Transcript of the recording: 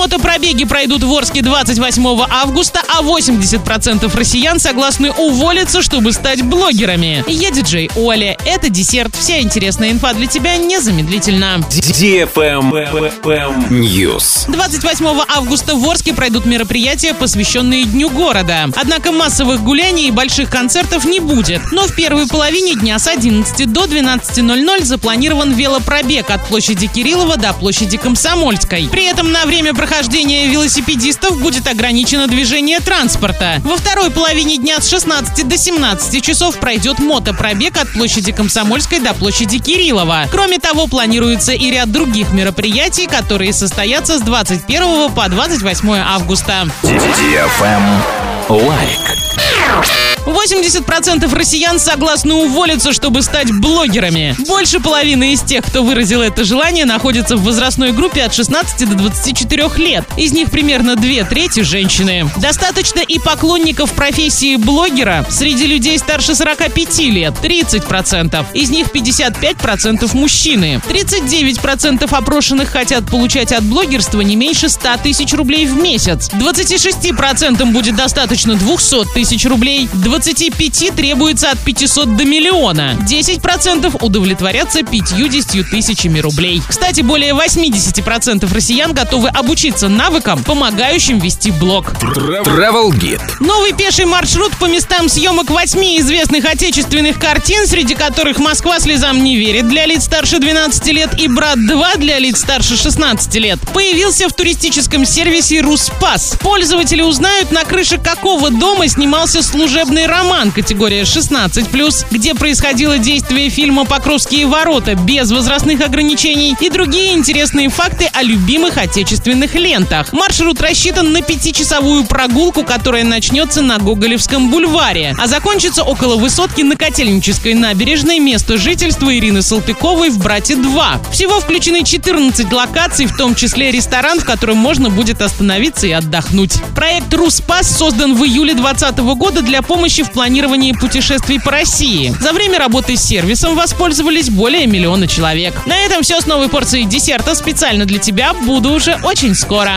Мотопробеги пройдут в Орске 28 августа, а 80% россиян согласны уволиться, чтобы стать блогерами. Я диджей Оля. Это десерт. Вся интересная инфа для тебя незамедлительно. News. 28 августа в Орске пройдут мероприятия, посвященные Дню города. Однако массовых гуляний и больших концертов не будет. Но в первой половине дня с 11 до 12.00 запланирован велопробег от площади Кириллова до площади Комсомольской. При этом на время прохождения велосипедистов будет ограничено движение транспорта. Во второй половине дня с 16 до 17 часов пройдет мотопробег от площади Комсомольской до площади Кириллова. Кроме того, планируется и ряд других мероприятий, которые состоятся с 21 по 28 августа. Лайк. 80% россиян согласны уволиться, чтобы стать блогерами. Больше половины из тех, кто выразил это желание, находятся в возрастной группе от 16 до 24 лет. Из них примерно две трети – женщины. Достаточно и поклонников профессии блогера среди людей старше 45 лет – 30%. Из них 55% мужчины. 39% опрошенных хотят получать от блогерства не меньше 100 тысяч рублей в месяц. 26% будет достаточно 200 тысяч рублей. 25 требуется от 500 до миллиона. 10% удовлетворятся 50 тысячами рублей. Кстати, более 80% россиян готовы обучиться навыкам, помогающим вести блог. Travel Guide. Новый пеший маршрут по местам съемок восьми известных отечественных картин, среди которых «Москва слезам не верит» для лиц старше 12 лет и «Брат 2» для лиц старше 16 лет, появился в туристическом сервисе «Руспас». Пользователи узнают, на крыше какого дома снимался служебный роман категория 16+, где происходило действие фильма «Покровские ворота» без возрастных ограничений и другие интересные факты о любимых отечественных лентах. Маршрут рассчитан на пятичасовую прогулку, которая начнется на Гоголевском бульваре, а закончится около высотки на Котельнической набережной, место жительства Ирины Салтыковой в «Брате-2». Всего включены 14 локаций, в том числе ресторан, в котором можно будет остановиться и отдохнуть. Проект «Руспас» создан в июле 2020 года для помощи в планировании путешествий по России. За время работы с сервисом воспользовались более миллиона человек. На этом все с новой порцией десерта специально для тебя. Буду уже очень скоро.